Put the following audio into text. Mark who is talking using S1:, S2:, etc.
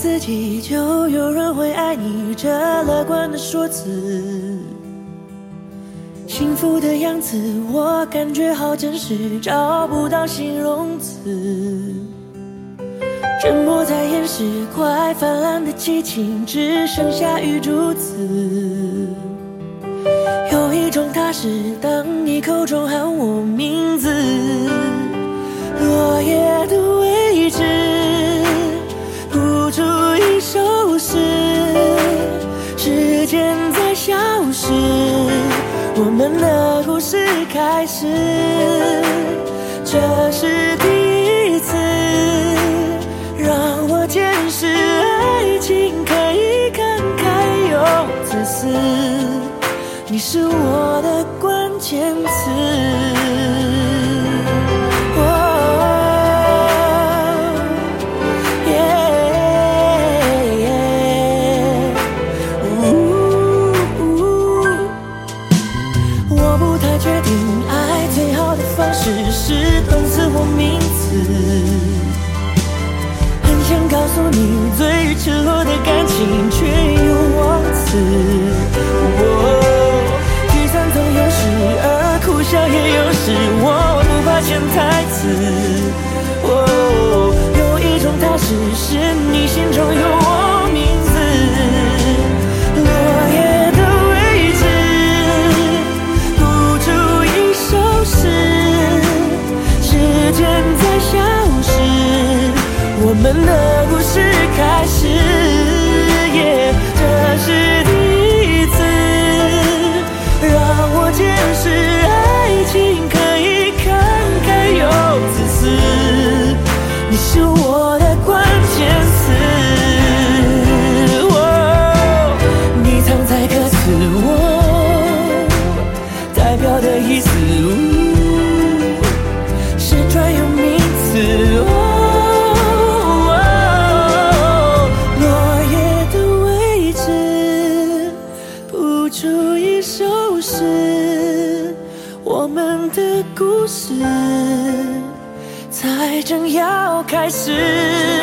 S1: 自己，就有人会爱你。这乐观的说辞，幸福的样子，我感觉好真实，找不到形容词。沉默在掩饰快泛滥的激情，只剩下雨珠子。有一种踏实，当你口中喊我故事开始，这是第一次。让我见识爱情可以慷慨又自私，你是我的关键词。是动词或名词。很想告诉你，最赤裸的感情却又忘词。哦，沮丧总有时，而哭笑也有时，我不怕潜台词。哦，有一种踏实，是你心中有们的故事开始，耶，这是第一次，让我见识爱情可以慷慨又自私，你是我就是，我们的故事才正要开始。